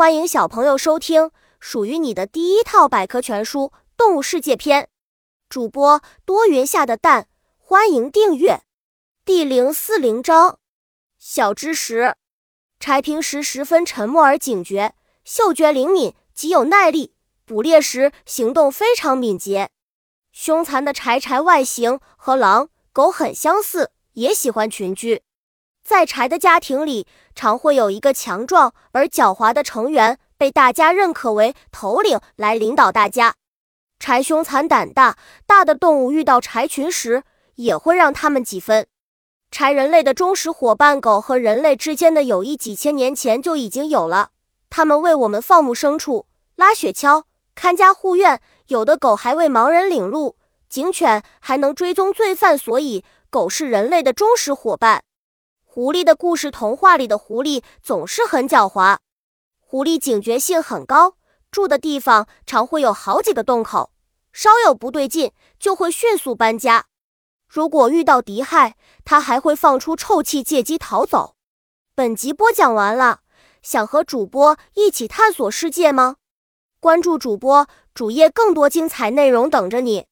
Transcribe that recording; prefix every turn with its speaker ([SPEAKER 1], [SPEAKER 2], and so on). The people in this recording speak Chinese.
[SPEAKER 1] 欢迎小朋友收听属于你的第一套百科全书《动物世界》篇。主播多云下的蛋，欢迎订阅。第零四零章：小知识。柴平时十分沉默而警觉，嗅觉灵敏，极有耐力，捕猎时行动非常敏捷。凶残的柴柴外形和狼狗很相似，也喜欢群居。在柴的家庭里，常会有一个强壮而狡猾的成员，被大家认可为头领来领导大家。柴凶残胆大，大的动物遇到柴群时，也会让他们几分。柴人类的忠实伙伴狗和人类之间的友谊，几千年前就已经有了。它们为我们放牧牲畜、拉雪橇、看家护院，有的狗还为盲人领路。警犬还能追踪罪犯，所以狗是人类的忠实伙伴。狐狸的故事，童话里的狐狸总是很狡猾。狐狸警觉性很高，住的地方常会有好几个洞口，稍有不对劲就会迅速搬家。如果遇到敌害，它还会放出臭气，借机逃走。本集播讲完了，想和主播一起探索世界吗？关注主播主页，更多精彩内容等着你。